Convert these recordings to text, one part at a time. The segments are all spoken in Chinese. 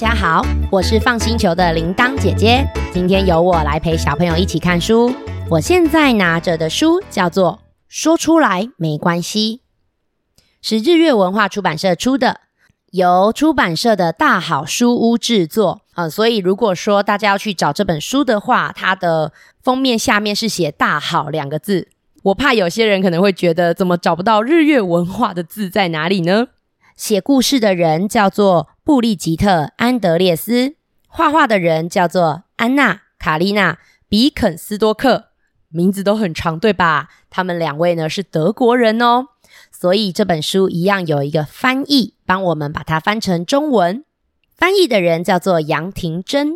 大家好，我是放星球的铃铛姐姐。今天由我来陪小朋友一起看书。我现在拿着的书叫做《说出来没关系》，是日月文化出版社出的，由出版社的大好书屋制作。呃，所以如果说大家要去找这本书的话，它的封面下面是写“大好”两个字。我怕有些人可能会觉得，怎么找不到日月文化的字在哪里呢？写故事的人叫做布利吉特·安德烈斯，画画的人叫做安娜·卡丽娜·比肯斯多克，名字都很长，对吧？他们两位呢是德国人哦，所以这本书一样有一个翻译，帮我们把它翻成中文。翻译的人叫做杨廷珍。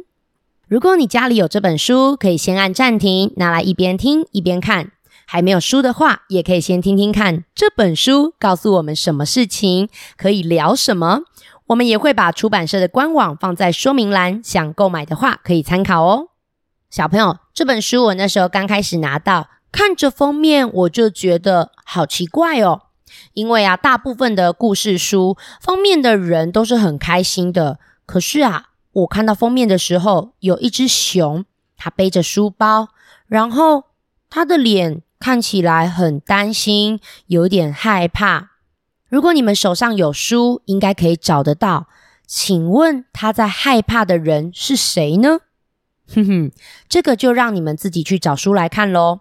如果你家里有这本书，可以先按暂停，拿来一边听一边看。还没有书的话，也可以先听听看这本书告诉我们什么事情，可以聊什么。我们也会把出版社的官网放在说明栏，想购买的话可以参考哦。小朋友，这本书我那时候刚开始拿到，看着封面我就觉得好奇怪哦，因为啊，大部分的故事书封面的人都是很开心的，可是啊，我看到封面的时候，有一只熊，它背着书包，然后它的脸。看起来很担心，有点害怕。如果你们手上有书，应该可以找得到。请问他在害怕的人是谁呢？哼哼，这个就让你们自己去找书来看喽。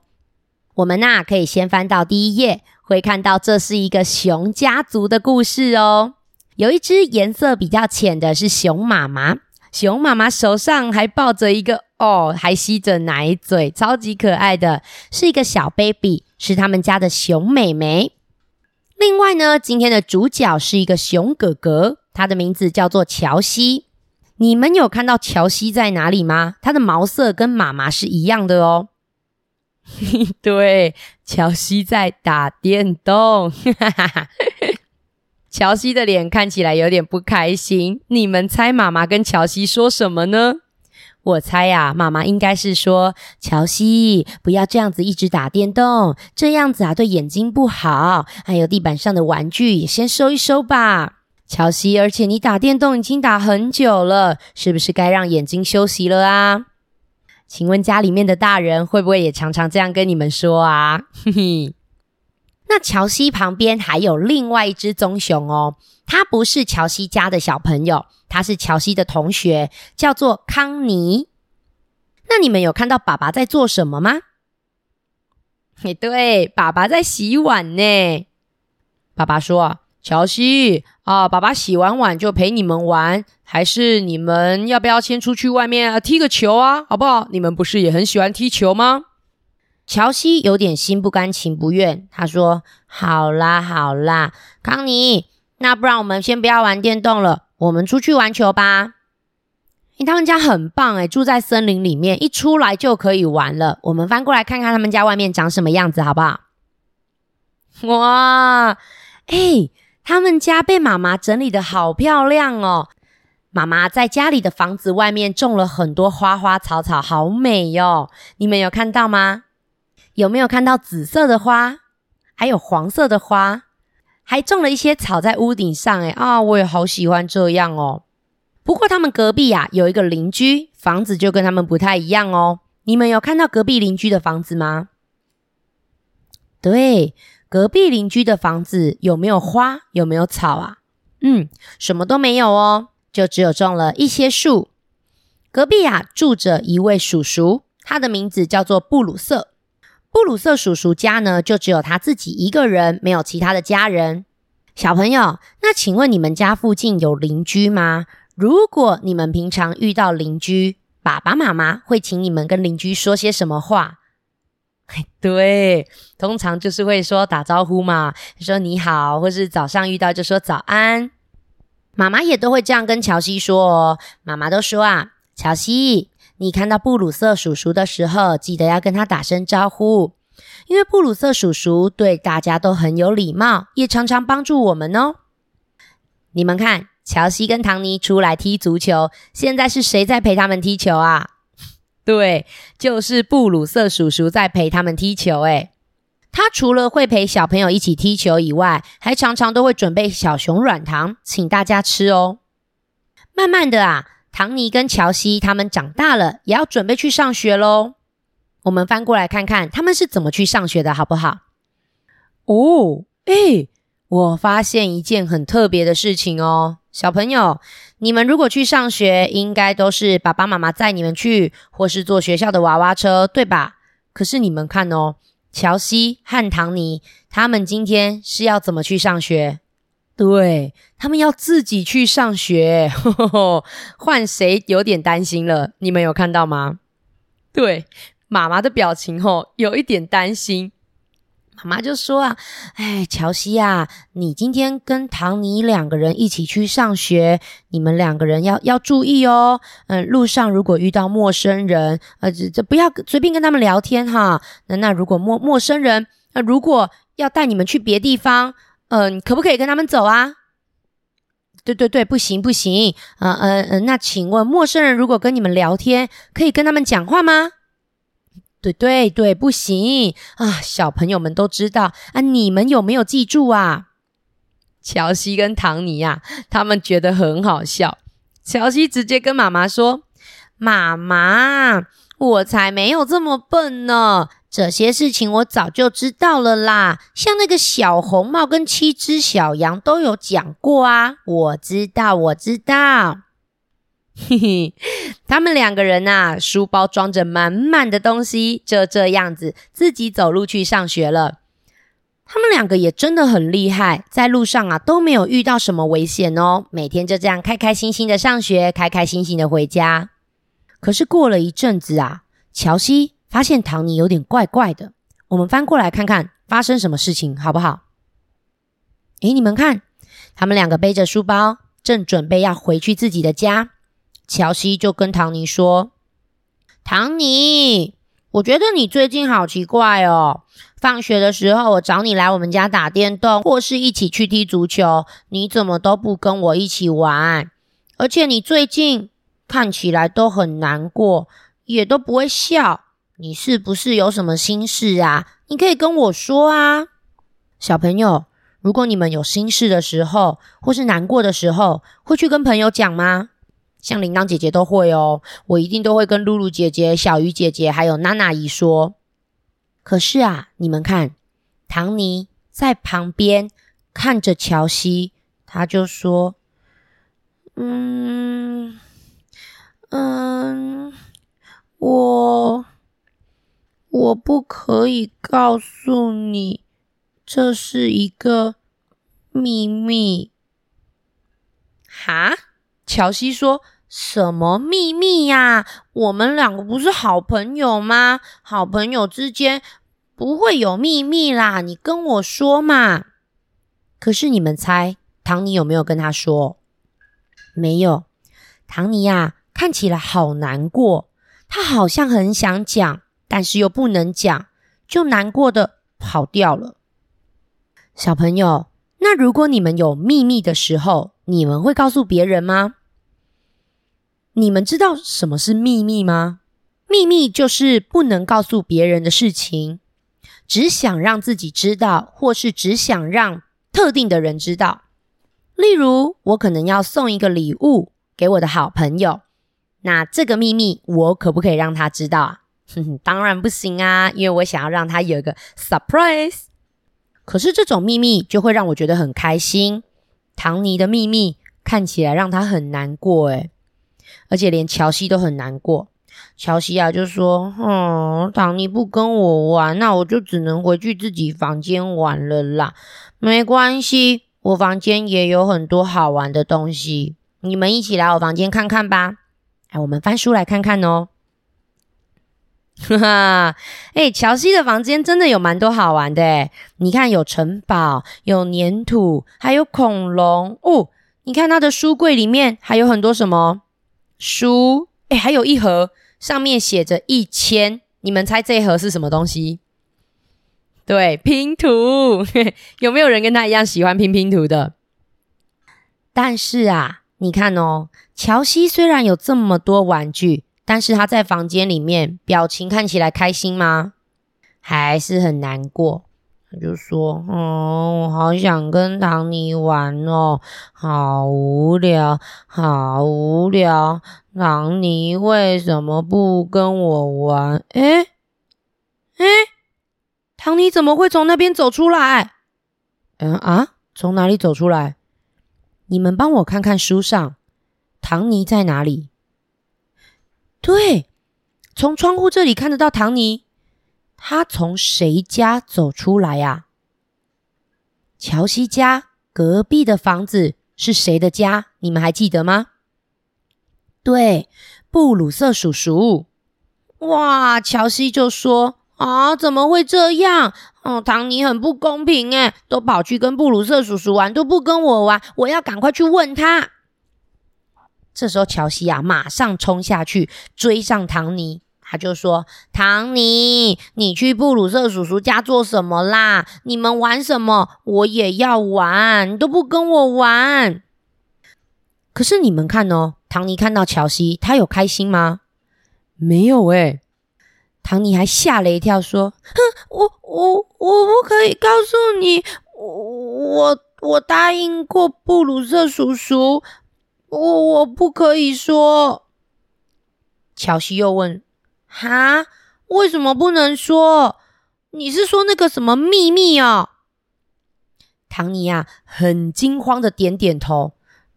我们呐，可以先翻到第一页，会看到这是一个熊家族的故事哦。有一只颜色比较浅的是熊妈妈，熊妈妈手上还抱着一个。哦，还吸着奶嘴，超级可爱的，是一个小 baby，是他们家的熊妹妹。另外呢，今天的主角是一个熊哥哥，他的名字叫做乔西。你们有看到乔西在哪里吗？他的毛色跟妈妈是一样的哦。对，乔西在打电动。乔西的脸看起来有点不开心。你们猜妈妈跟乔西说什么呢？我猜呀，妈妈应该是说：“乔西，不要这样子一直打电动，这样子啊对眼睛不好。还有地板上的玩具也先收一收吧，乔西。而且你打电动已经打很久了，是不是该让眼睛休息了啊？请问家里面的大人会不会也常常这样跟你们说啊？嘿嘿。那乔西旁边还有另外一只棕熊哦，它不是乔西家的小朋友。它是乔西的同学，叫做康尼。那你们有看到爸爸在做什么吗？嘿，对，爸爸在洗碗呢。爸爸说：“乔西啊，爸爸洗完碗就陪你们玩，还是你们要不要先出去外面踢个球啊？好不好？你们不是也很喜欢踢球吗？”乔西有点心不甘情不愿，他说：“好啦，好啦，康妮，那不然我们先不要玩电动了。”我们出去玩球吧！诶，他们家很棒诶，住在森林里面，一出来就可以玩了。我们翻过来看看他们家外面长什么样子，好不好？哇，哎，他们家被妈妈整理的好漂亮哦！妈妈在家里的房子外面种了很多花花草草，好美哟！你们有看到吗？有没有看到紫色的花，还有黄色的花？还种了一些草在屋顶上，哎啊，我也好喜欢这样哦。不过他们隔壁呀有一个邻居，房子就跟他们不太一样哦。你们有看到隔壁邻居的房子吗？对，隔壁邻居的房子有没有花？有没有草啊？嗯，什么都没有哦，就只有种了一些树。隔壁呀住着一位叔叔，他的名字叫做布鲁瑟。布鲁瑟叔叔家呢，就只有他自己一个人，没有其他的家人。小朋友，那请问你们家附近有邻居吗？如果你们平常遇到邻居，爸爸妈妈会请你们跟邻居说些什么话？对，通常就是会说打招呼嘛，说你好，或是早上遇到就说早安。妈妈也都会这样跟乔西说哦。妈妈都说啊，乔西。你看到布鲁瑟叔叔的时候，记得要跟他打声招呼，因为布鲁瑟叔叔对大家都很有礼貌，也常常帮助我们哦。你们看，乔西跟唐尼出来踢足球，现在是谁在陪他们踢球啊？对，就是布鲁瑟叔叔在陪他们踢球。诶，他除了会陪小朋友一起踢球以外，还常常都会准备小熊软糖，请大家吃哦。慢慢的啊，唐尼跟乔西他们长大了，也要准备去上学喽。我们翻过来看看他们是怎么去上学的，好不好？哦，哎，我发现一件很特别的事情哦，小朋友，你们如果去上学，应该都是爸爸妈妈载你们去，或是坐学校的娃娃车，对吧？可是你们看哦，乔西和唐尼他们今天是要怎么去上学？对他们要自己去上学，换谁有点担心了？你们有看到吗？对，妈妈的表情吼，有一点担心。妈妈就说啊，哎，乔西啊，你今天跟唐尼两个人一起去上学，你们两个人要要注意哦。嗯，路上如果遇到陌生人，呃，这这不要随便跟他们聊天哈。那那如果陌陌生人，那如果要带你们去别地方，嗯，可不可以跟他们走啊？对对对，不行不行。嗯嗯嗯，那请问陌生人如果跟你们聊天，可以跟他们讲话吗？对对对，不行啊！小朋友们都知道啊，你们有没有记住啊？乔西跟唐尼呀，他们觉得很好笑。乔西直接跟妈妈说：“妈妈，我才没有这么笨呢！这些事情我早就知道了啦。像那个小红帽跟七只小羊都有讲过啊，我知道，我知道。”嘿嘿，他们两个人呐，书包装着满满的东西，就这样子自己走路去上学了。他们两个也真的很厉害，在路上啊都没有遇到什么危险哦，每天就这样开开心心的上学，开开心心的回家。可是过了一阵子啊，乔西发现唐尼有点怪怪的。我们翻过来看看发生什么事情，好不好？诶，你们看，他们两个背着书包，正准备要回去自己的家。乔西就跟唐尼说：“唐尼，我觉得你最近好奇怪哦。放学的时候，我找你来我们家打电动，或是一起去踢足球，你怎么都不跟我一起玩？而且你最近看起来都很难过，也都不会笑。你是不是有什么心事啊？你可以跟我说啊。小朋友，如果你们有心事的时候，或是难过的时候，会去跟朋友讲吗？”像铃铛姐姐都会哦，我一定都会跟露露姐姐、小鱼姐姐还有娜娜姨说。可是啊，你们看，唐尼在旁边看着乔西，他就说：“嗯嗯，我我不可以告诉你，这是一个秘密。”哈，乔西说。什么秘密呀？我们两个不是好朋友吗？好朋友之间不会有秘密啦，你跟我说嘛。可是你们猜，唐尼有没有跟他说？没有。唐尼呀，看起来好难过，他好像很想讲，但是又不能讲，就难过的跑掉了。小朋友，那如果你们有秘密的时候，你们会告诉别人吗？你们知道什么是秘密吗？秘密就是不能告诉别人的事情，只想让自己知道，或是只想让特定的人知道。例如，我可能要送一个礼物给我的好朋友，那这个秘密我可不可以让他知道啊？哼哼，当然不行啊，因为我想要让他有一个 surprise。可是这种秘密就会让我觉得很开心。唐尼的秘密看起来让他很难过，诶而且连乔西都很难过。乔西啊，就说：“嗯，唐尼不跟我玩，那我就只能回去自己房间玩了啦。没关系，我房间也有很多好玩的东西，你们一起来我房间看看吧。哎，我们翻书来看看哦。哈哈，哎，乔西的房间真的有蛮多好玩的诶你看，有城堡，有粘土，还有恐龙哦。你看他的书柜里面还有很多什么？”书，哎，还有一盒，上面写着一千。你们猜这一盒是什么东西？对，拼图。有没有人跟他一样喜欢拼拼图的？但是啊，你看哦，乔西虽然有这么多玩具，但是他在房间里面表情看起来开心吗？还是很难过。他就说：“哦，我好想跟唐尼玩哦，好无聊，好无聊。唐尼为什么不跟我玩？诶诶，唐尼怎么会从那边走出来？嗯啊，从哪里走出来？你们帮我看看书上，唐尼在哪里？对，从窗户这里看得到唐尼。”他从谁家走出来呀？乔西家隔壁的房子是谁的家？你们还记得吗？对，布鲁瑟叔叔。哇，乔西就说：“啊，怎么会这样？哦，唐尼很不公平哎，都跑去跟布鲁瑟叔叔玩，都不跟我玩，我要赶快去问他。”这时候，乔西啊，马上冲下去追上唐尼。他就说：“唐尼，你去布鲁瑟叔叔家做什么啦？你们玩什么？我也要玩，你都不跟我玩。可是你们看哦，唐尼看到乔西，他有开心吗？没有诶。唐尼还吓了一跳，说：‘哼，我我我不可以告诉你，我我答应过布鲁瑟叔叔，我我不可以说。’乔西又问。”哈？为什么不能说？你是说那个什么秘密哦？唐尼呀，很惊慌的点点头。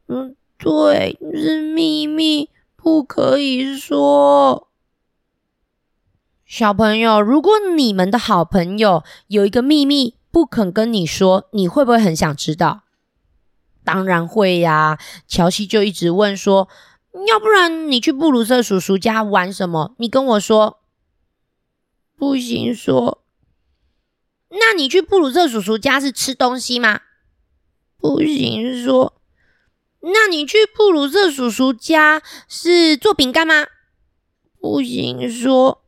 嗯，对，是秘密，不可以说。小朋友，如果你们的好朋友有一个秘密不肯跟你说，你会不会很想知道？当然会呀。乔西就一直问说。要不然你去布鲁瑟叔叔家玩什么？你跟我说，不行说。那你去布鲁瑟叔叔家是吃东西吗？不行说。那你去布鲁瑟叔叔家是做饼干吗？不行说。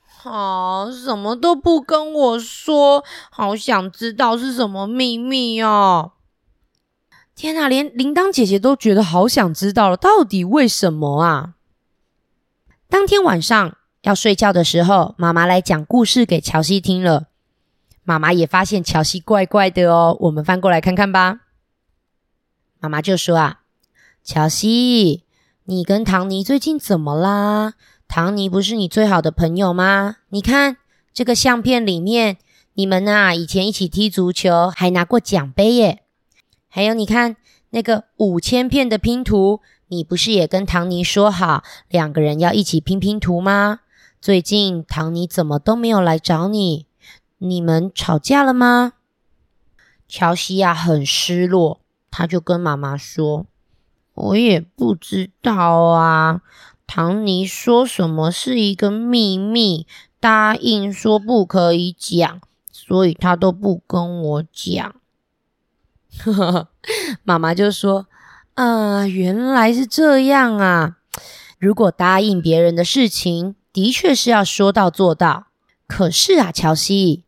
好，什么都不跟我说，好想知道是什么秘密哦。天哪，连铃铛姐姐都觉得好想知道了，到底为什么啊？当天晚上要睡觉的时候，妈妈来讲故事给乔西听了。妈妈也发现乔西怪怪的哦，我们翻过来看看吧。妈妈就说啊：“乔西，你跟唐尼最近怎么啦？唐尼不是你最好的朋友吗？你看这个相片里面，你们啊以前一起踢足球，还拿过奖杯耶。”还有，你看那个五千片的拼图，你不是也跟唐尼说好两个人要一起拼拼图吗？最近唐尼怎么都没有来找你？你们吵架了吗？乔西亚很失落，他就跟妈妈说：“我也不知道啊，唐尼说什么是一个秘密，答应说不可以讲，所以他都不跟我讲。” 妈妈就说：“啊，原来是这样啊！如果答应别人的事情，的确是要说到做到。可是啊，乔西，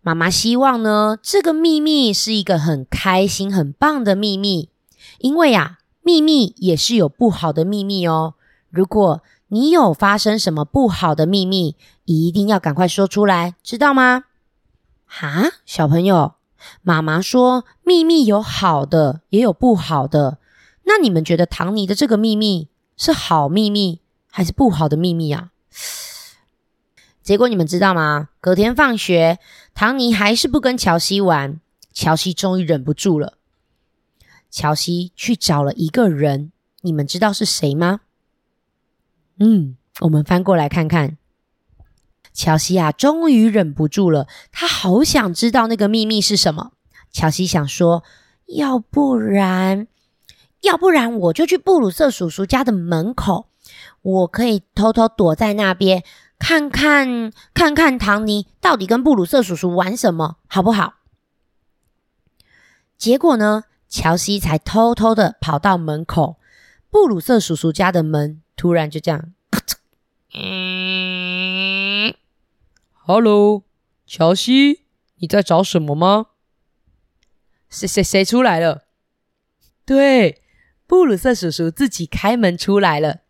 妈妈希望呢，这个秘密是一个很开心、很棒的秘密。因为啊，秘密也是有不好的秘密哦。如果你有发生什么不好的秘密，一定要赶快说出来，知道吗？哈，小朋友。”妈妈说：“秘密有好的，也有不好的。那你们觉得唐尼的这个秘密是好秘密，还是不好的秘密啊？”结果你们知道吗？隔天放学，唐尼还是不跟乔西玩。乔西终于忍不住了，乔西去找了一个人。你们知道是谁吗？嗯，我们翻过来看看。乔西啊，终于忍不住了，他好想知道那个秘密是什么。乔西想说，要不然，要不然我就去布鲁瑟叔叔家的门口，我可以偷偷躲在那边，看看看看唐尼到底跟布鲁瑟叔叔玩什么，好不好？结果呢，乔西才偷偷的跑到门口，布鲁瑟叔叔家的门突然就这样，嗯。Hello，乔西，你在找什么吗？谁谁谁出来了？对，布鲁瑟叔叔自己开门出来了。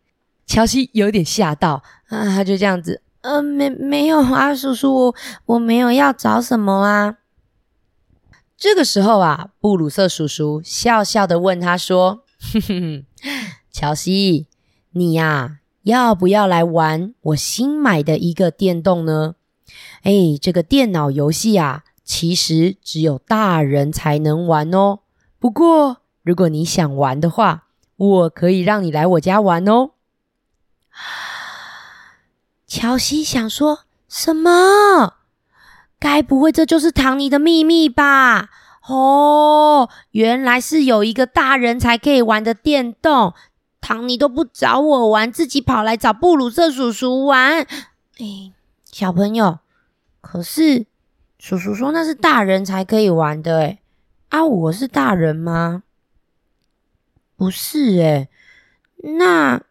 乔西有点吓到啊，他就这样子，呃，没没有啊，叔叔，我我没有要找什么啊。这个时候啊，布鲁瑟叔叔笑笑的问他说：“ 哼哼，乔西，你呀，要不要来玩我新买的一个电动呢？哎，这个电脑游戏啊，其实只有大人才能玩哦。不过，如果你想玩的话，我可以让你来我家玩哦。”乔西想说什么？该不会这就是唐尼的秘密吧？哦，原来是有一个大人才可以玩的电动，唐尼都不找我玩，自己跑来找布鲁瑟叔叔玩。哎，小朋友，可是叔叔说那是大人才可以玩的，哎，啊，我是大人吗？不是，哎，那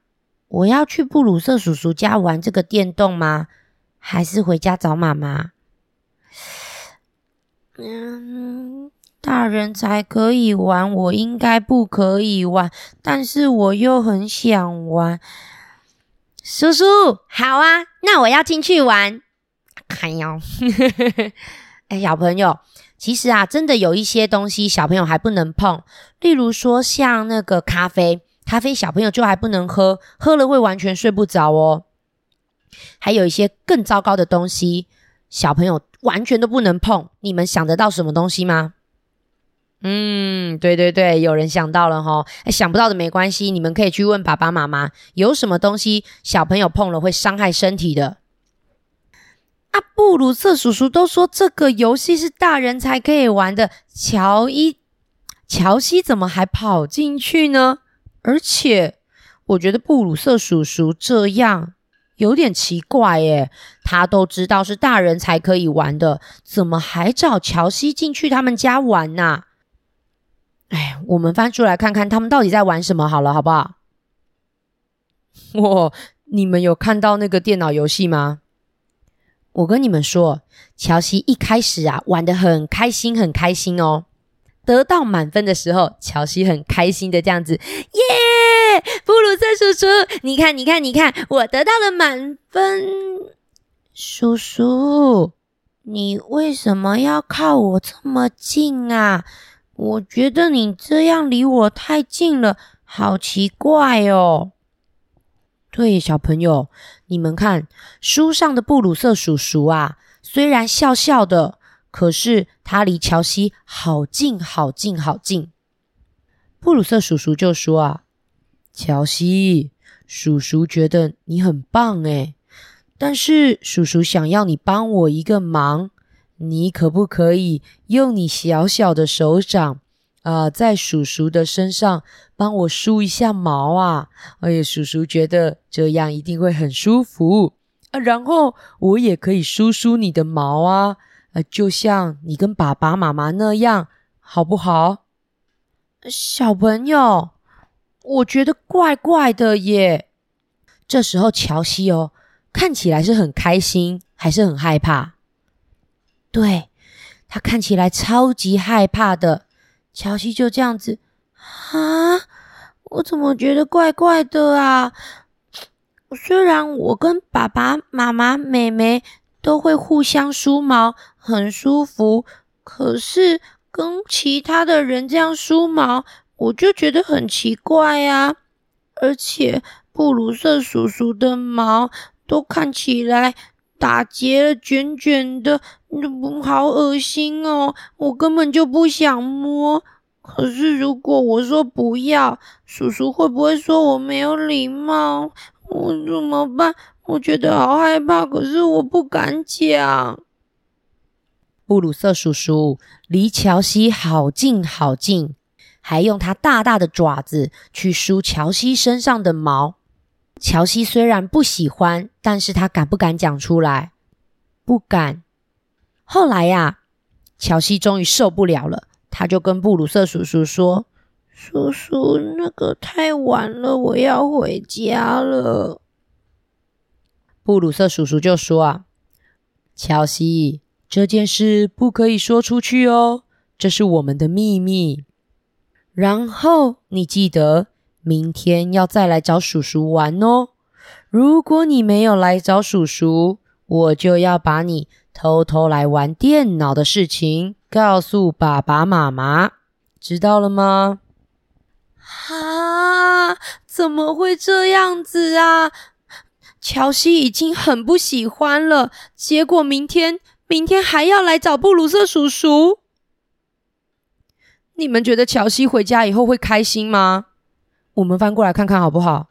我要去布鲁瑟叔叔家玩这个电动吗？还是回家找妈妈？嗯，大人才可以玩，我应该不可以玩，但是我又很想玩。叔叔，好啊，那我要进去玩。哎呦，哎，小朋友，其实啊，真的有一些东西小朋友还不能碰，例如说像那个咖啡，咖啡小朋友就还不能喝，喝了会完全睡不着哦。还有一些更糟糕的东西，小朋友。完全都不能碰，你们想得到什么东西吗？嗯，对对对，有人想到了哈，想不到的没关系，你们可以去问爸爸妈妈，有什么东西小朋友碰了会伤害身体的？啊，布鲁瑟叔叔都说这个游戏是大人才可以玩的，乔伊、乔西怎么还跑进去呢？而且，我觉得布鲁瑟叔叔这样。有点奇怪耶，他都知道是大人才可以玩的，怎么还找乔西进去他们家玩呢？哎，我们翻出来看看他们到底在玩什么好了，好不好？哇，你们有看到那个电脑游戏吗？我跟你们说，乔西一开始啊玩的很开心，很开心哦。得到满分的时候，乔西很开心的这样子，耶！布鲁塞叔叔，你看，你看，你看，我得到了满分。叔叔，你为什么要靠我这么近啊？我觉得你这样离我太近了，好奇怪哦。对，小朋友，你们看书上的布鲁瑟叔叔啊，虽然笑笑的。可是他离乔西好近好近好近，布鲁瑟叔叔就说啊：“乔西，叔叔觉得你很棒诶，但是叔叔想要你帮我一个忙，你可不可以用你小小的手掌啊，在叔叔的身上帮我梳一下毛啊？哎呀，叔叔觉得这样一定会很舒服啊，然后我也可以梳梳你的毛啊。”呃，就像你跟爸爸妈妈那样，好不好？小朋友，我觉得怪怪的耶。这时候，乔西哦，看起来是很开心，还是很害怕？对他看起来超级害怕的。乔西就这样子啊，我怎么觉得怪怪的啊？虽然我跟爸爸妈妈、妹妹。都会互相梳毛，很舒服。可是跟其他的人这样梳毛，我就觉得很奇怪呀。而且布鲁瑟叔叔的毛都看起来打结了，卷卷的，好恶心哦！我根本就不想摸。可是如果我说不要，叔叔会不会说我没有礼貌？我怎么办？我觉得好害怕，可是我不敢讲。布鲁瑟叔叔离乔西好近好近，还用他大大的爪子去梳乔西身上的毛。乔西虽然不喜欢，但是他敢不敢讲出来？不敢。后来呀，乔西终于受不了了，他就跟布鲁瑟叔叔说：“叔叔，那个太晚了，我要回家了。”布鲁瑟叔叔就说：“啊，乔西，这件事不可以说出去哦，这是我们的秘密。然后你记得明天要再来找叔叔玩哦。如果你没有来找叔叔，我就要把你偷偷来玩电脑的事情告诉爸爸妈妈，知道了吗？啊！怎么会这样子啊？乔西已经很不喜欢了，结果明天明天还要来找布鲁瑟叔叔。你们觉得乔西回家以后会开心吗？我们翻过来看看好不好？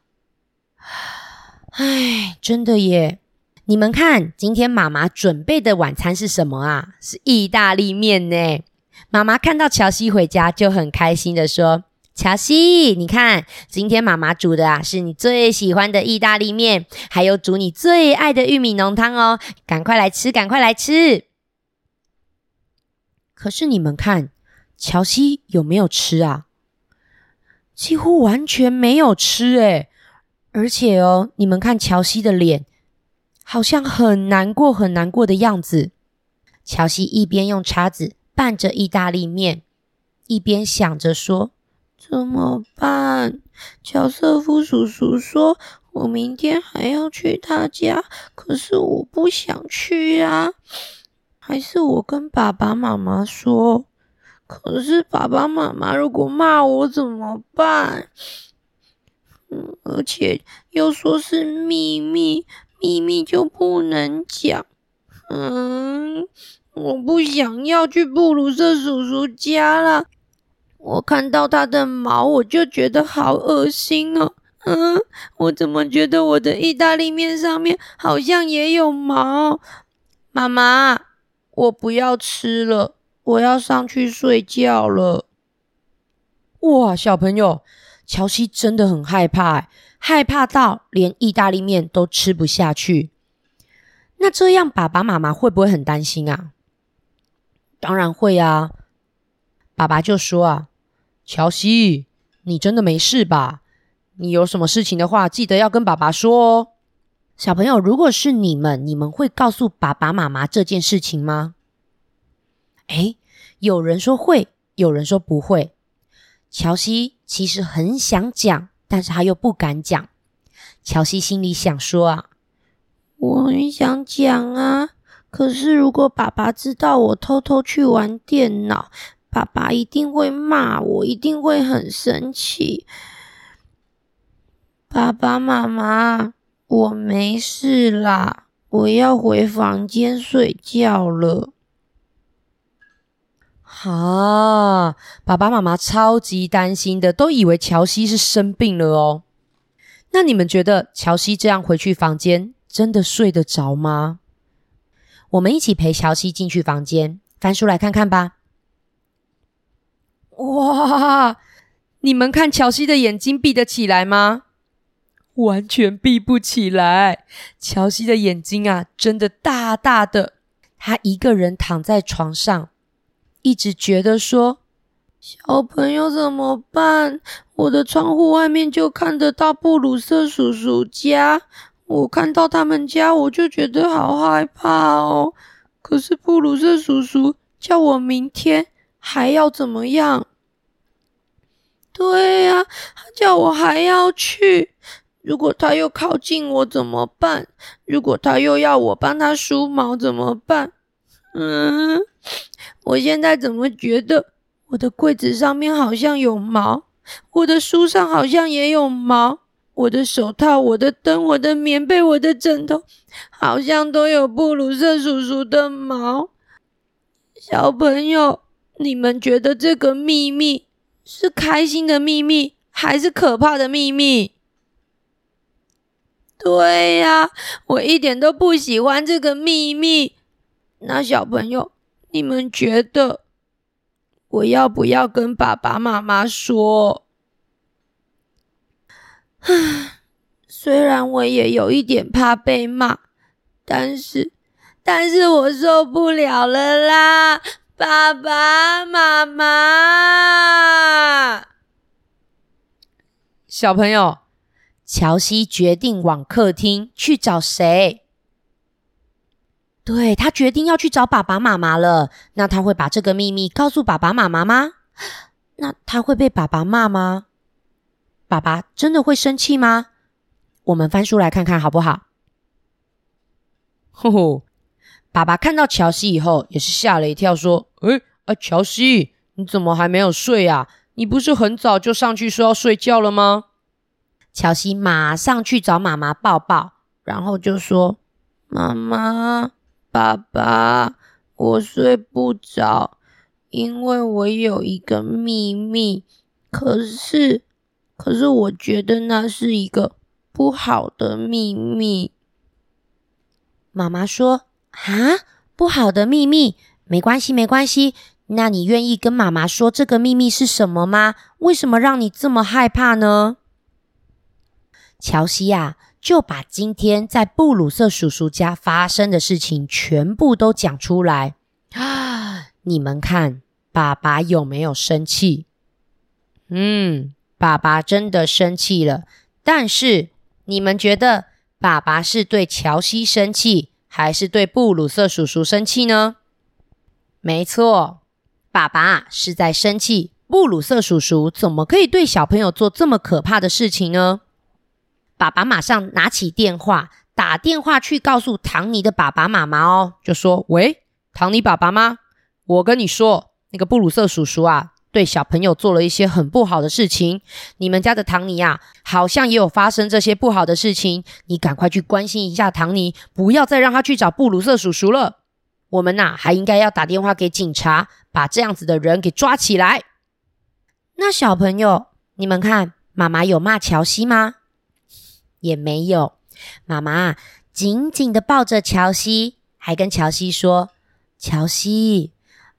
唉，真的耶！你们看，今天妈妈准备的晚餐是什么啊？是意大利面呢。妈妈看到乔西回家就很开心的说。乔西，你看，今天妈妈煮的啊，是你最喜欢的意大利面，还有煮你最爱的玉米浓汤哦，赶快来吃，赶快来吃。可是你们看，乔西有没有吃啊？几乎完全没有吃诶而且哦，你们看乔西的脸，好像很难过、很难过的样子。乔西一边用叉子拌着意大利面，一边想着说。怎么办？乔瑟夫叔叔说：“我明天还要去他家，可是我不想去呀。还是我跟爸爸妈妈说？可是爸爸妈妈如果骂我怎么办？嗯，而且又说是秘密，秘密就不能讲。嗯，我不想要去布鲁瑟叔叔家了。”我看到他的毛，我就觉得好恶心哦。嗯，我怎么觉得我的意大利面上面好像也有毛？妈妈，我不要吃了，我要上去睡觉了。哇，小朋友，乔西真的很害怕，害怕到连意大利面都吃不下去。那这样爸爸妈妈会不会很担心啊？当然会啊。爸爸就说啊。乔西，你真的没事吧？你有什么事情的话，记得要跟爸爸说哦。小朋友，如果是你们，你们会告诉爸爸妈妈这件事情吗？诶，有人说会，有人说不会。乔西其实很想讲，但是他又不敢讲。乔西心里想说啊，我很想讲啊，可是如果爸爸知道我偷偷去玩电脑。爸爸一定会骂我，一定会很生气。爸爸妈妈，我没事啦，我要回房间睡觉了。啊，爸爸妈妈超级担心的，都以为乔西是生病了哦。那你们觉得乔西这样回去房间，真的睡得着吗？我们一起陪乔西进去房间，翻书来看看吧。哇！你们看乔西的眼睛闭得起来吗？完全闭不起来。乔西的眼睛啊，真的大大的。他一个人躺在床上，一直觉得说：“小朋友怎么办？我的窗户外面就看得到布鲁瑟叔叔家，我看到他们家，我就觉得好害怕哦。可是布鲁瑟叔叔叫我明天。”还要怎么样？对呀，他叫我还要去。如果他又靠近我怎么办？如果他又要我帮他梳毛怎么办？嗯，我现在怎么觉得我的柜子上面好像有毛，我的书上好像也有毛，我的手套、我的灯、我的棉被、我的枕头，好像都有布鲁瑟叔叔的毛。小朋友。你们觉得这个秘密是开心的秘密，还是可怕的秘密？对呀，我一点都不喜欢这个秘密。那小朋友，你们觉得我要不要跟爸爸妈妈说？唉，虽然我也有一点怕被骂，但是，但是我受不了了啦！爸爸妈妈，小朋友，乔西决定往客厅去找谁？对他决定要去找爸爸妈妈了。那他会把这个秘密告诉爸爸妈妈吗？那他会被爸爸骂吗？爸爸真的会生气吗？我们翻书来看看好不好？吼吼。爸爸看到乔西以后，也是吓了一跳，说：“诶，啊，乔西，你怎么还没有睡啊？你不是很早就上去说要睡觉了吗？乔西马上去找妈妈抱抱，然后就说：“妈妈，爸爸，我睡不着，因为我有一个秘密。可是，可是我觉得那是一个不好的秘密。”妈妈说：“啊，不好的秘密，没关系，没关系。那你愿意跟妈妈说这个秘密是什么吗？为什么让你这么害怕呢？”乔西呀，就把今天在布鲁瑟叔叔家发生的事情全部都讲出来啊！你们看，爸爸有没有生气？嗯，爸爸真的生气了。但是，你们觉得爸爸是对乔西生气，还是对布鲁瑟叔叔生气呢？没错，爸爸是在生气。布鲁瑟叔叔怎么可以对小朋友做这么可怕的事情呢？爸爸马上拿起电话，打电话去告诉唐尼的爸爸妈妈哦，就说：“喂，唐尼爸爸吗？我跟你说，那个布鲁瑟叔叔啊，对小朋友做了一些很不好的事情。你们家的唐尼啊，好像也有发生这些不好的事情。你赶快去关心一下唐尼，不要再让他去找布鲁瑟叔叔了。我们呐，还应该要打电话给警察，把这样子的人给抓起来。那小朋友，你们看，妈妈有骂乔西吗？”也没有，妈妈紧紧的抱着乔西，还跟乔西说：“乔西，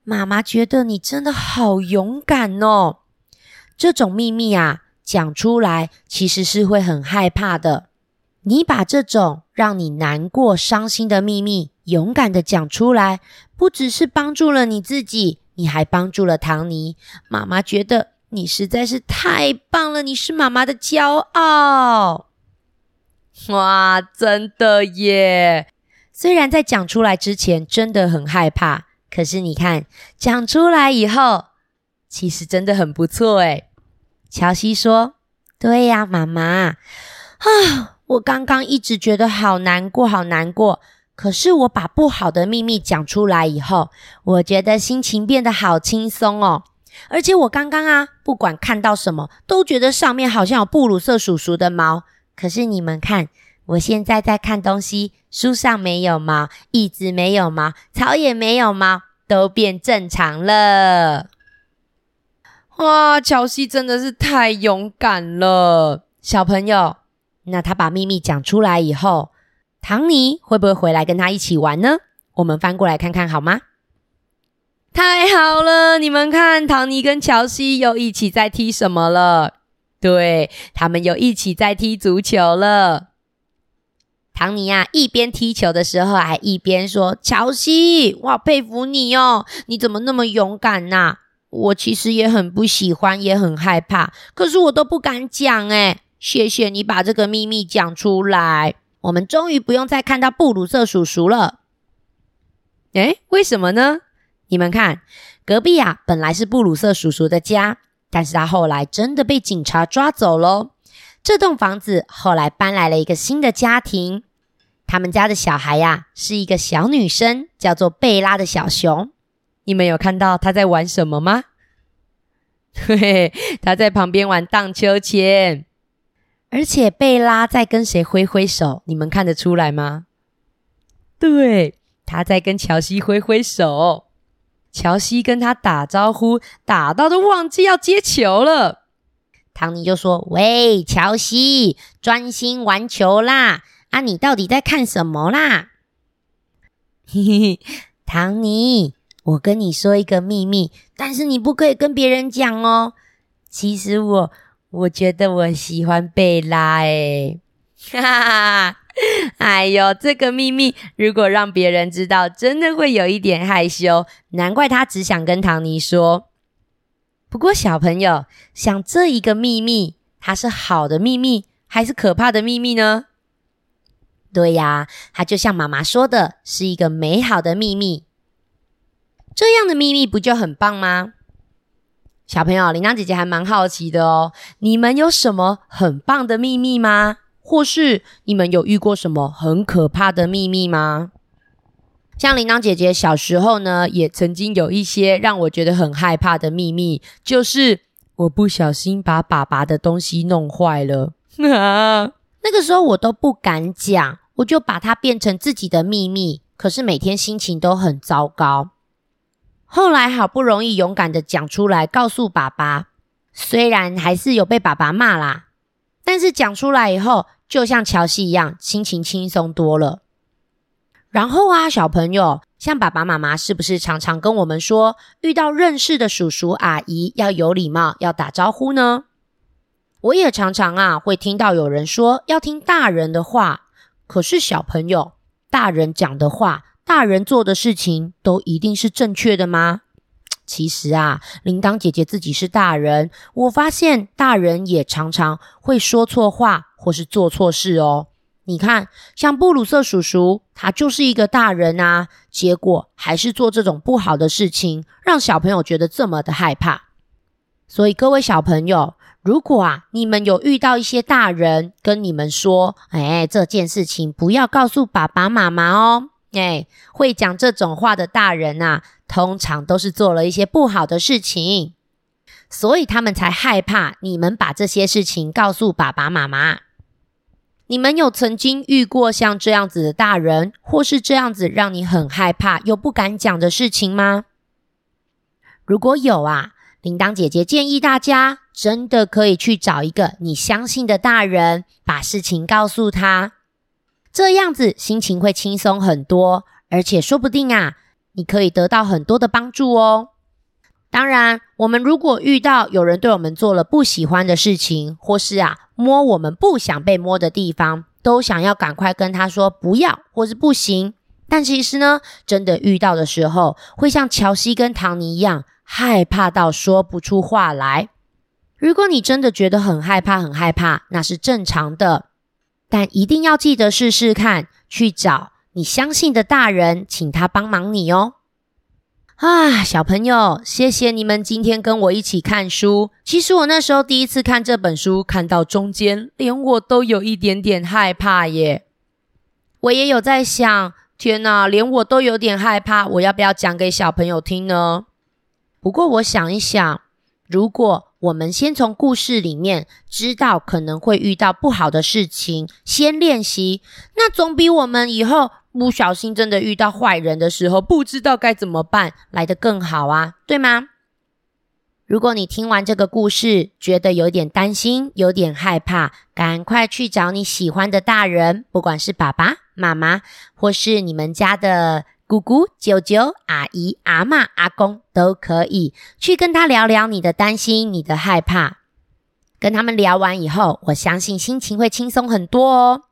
妈妈觉得你真的好勇敢哦。这种秘密啊，讲出来其实是会很害怕的。你把这种让你难过、伤心的秘密勇敢的讲出来，不只是帮助了你自己，你还帮助了唐尼。妈妈觉得你实在是太棒了，你是妈妈的骄傲。”哇，真的耶！虽然在讲出来之前真的很害怕，可是你看讲出来以后，其实真的很不错诶乔西说：“对呀，妈妈啊，我刚刚一直觉得好难过，好难过。可是我把不好的秘密讲出来以后，我觉得心情变得好轻松哦。而且我刚刚啊，不管看到什么，都觉得上面好像有布鲁瑟叔叔的毛。”可是你们看，我现在在看东西，书上没有毛，椅子没有毛，草也没有毛，都变正常了。哇，乔西真的是太勇敢了，小朋友。那他把秘密讲出来以后，唐尼会不会回来跟他一起玩呢？我们翻过来看看好吗？太好了，你们看，唐尼跟乔西又一起在踢什么了？对他们又一起在踢足球了。唐尼啊，一边踢球的时候，还一边说：“乔西，我好佩服你哦，你怎么那么勇敢呐？我其实也很不喜欢，也很害怕，可是我都不敢讲。哎，谢谢你把这个秘密讲出来，我们终于不用再看到布鲁瑟叔叔了。哎，为什么呢？你们看，隔壁啊，本来是布鲁瑟叔叔的家。”但是他后来真的被警察抓走喽。这栋房子后来搬来了一个新的家庭，他们家的小孩呀是一个小女生，叫做贝拉的小熊。你们有看到她在玩什么吗？嘿嘿，她在旁边玩荡秋千，而且贝拉在跟谁挥挥手？你们看得出来吗？对，她在跟乔西挥挥手。乔西跟他打招呼，打到都忘记要接球了。唐尼就说：“喂，乔西，专心玩球啦！啊，你到底在看什么啦？”嘿嘿，唐尼，我跟你说一个秘密，但是你不可以跟别人讲哦。其实我，我觉得我喜欢贝拉，诶哈哈。哎呦，这个秘密如果让别人知道，真的会有一点害羞。难怪他只想跟唐尼说。不过小朋友，像这一个秘密，它是好的秘密还是可怕的秘密呢？对呀，它就像妈妈说的，是一个美好的秘密。这样的秘密不就很棒吗？小朋友，铃铛姐姐还蛮好奇的哦，你们有什么很棒的秘密吗？或是你们有遇过什么很可怕的秘密吗？像铃铛姐姐小时候呢，也曾经有一些让我觉得很害怕的秘密，就是我不小心把爸爸的东西弄坏了。那个时候我都不敢讲，我就把它变成自己的秘密。可是每天心情都很糟糕。后来好不容易勇敢的讲出来，告诉爸爸，虽然还是有被爸爸骂啦，但是讲出来以后，就像乔西一样，心情轻松多了。然后啊，小朋友，像爸爸妈妈是不是常常跟我们说，遇到认识的叔叔阿姨要有礼貌，要打招呼呢？我也常常啊会听到有人说要听大人的话，可是小朋友，大人讲的话，大人做的事情，都一定是正确的吗？其实啊，铃铛姐姐自己是大人，我发现大人也常常会说错话或是做错事哦。你看，像布鲁瑟叔叔，他就是一个大人啊，结果还是做这种不好的事情，让小朋友觉得这么的害怕。所以各位小朋友，如果啊你们有遇到一些大人跟你们说，哎，这件事情不要告诉爸爸妈妈哦，哎，会讲这种话的大人啊，通常都是做了一些不好的事情，所以他们才害怕你们把这些事情告诉爸爸妈妈。你们有曾经遇过像这样子的大人，或是这样子让你很害怕又不敢讲的事情吗？如果有啊，铃铛姐姐建议大家真的可以去找一个你相信的大人，把事情告诉他，这样子心情会轻松很多，而且说不定啊，你可以得到很多的帮助哦。当然，我们如果遇到有人对我们做了不喜欢的事情，或是啊摸我们不想被摸的地方，都想要赶快跟他说不要或是不行。但其实呢，真的遇到的时候，会像乔西跟唐尼一样害怕到说不出话来。如果你真的觉得很害怕、很害怕，那是正常的，但一定要记得试试看，去找你相信的大人，请他帮忙你哦。啊，小朋友，谢谢你们今天跟我一起看书。其实我那时候第一次看这本书，看到中间，连我都有一点点害怕耶。我也有在想，天哪，连我都有点害怕，我要不要讲给小朋友听呢？不过我想一想，如果我们先从故事里面知道可能会遇到不好的事情，先练习，那总比我们以后。不小心真的遇到坏人的时候，不知道该怎么办，来得更好啊，对吗？如果你听完这个故事，觉得有点担心、有点害怕，赶快去找你喜欢的大人，不管是爸爸妈妈，或是你们家的姑姑、舅舅、阿姨、阿妈、阿公，都可以去跟他聊聊你的担心、你的害怕。跟他们聊完以后，我相信心情会轻松很多哦。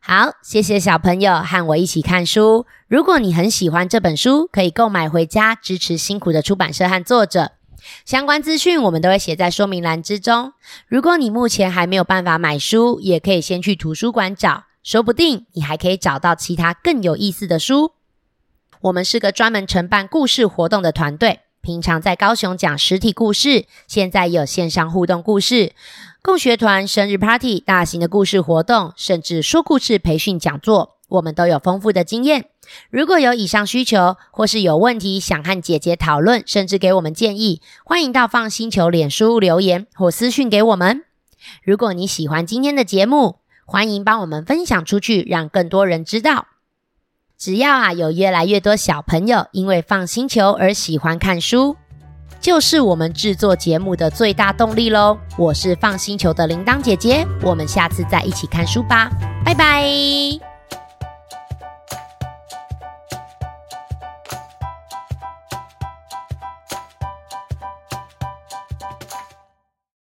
好，谢谢小朋友和我一起看书。如果你很喜欢这本书，可以购买回家支持辛苦的出版社和作者。相关资讯我们都会写在说明栏之中。如果你目前还没有办法买书，也可以先去图书馆找，说不定你还可以找到其他更有意思的书。我们是个专门承办故事活动的团队，平常在高雄讲实体故事，现在有线上互动故事。共学团生日 party、大型的故事活动，甚至说故事培训讲座，我们都有丰富的经验。如果有以上需求，或是有问题想和姐姐讨论，甚至给我们建议，欢迎到放星球脸书留言或私讯给我们。如果你喜欢今天的节目，欢迎帮我们分享出去，让更多人知道。只要啊，有越来越多小朋友因为放星球而喜欢看书。就是我们制作节目的最大动力喽！我是放星球的铃铛姐姐，我们下次再一起看书吧，拜拜。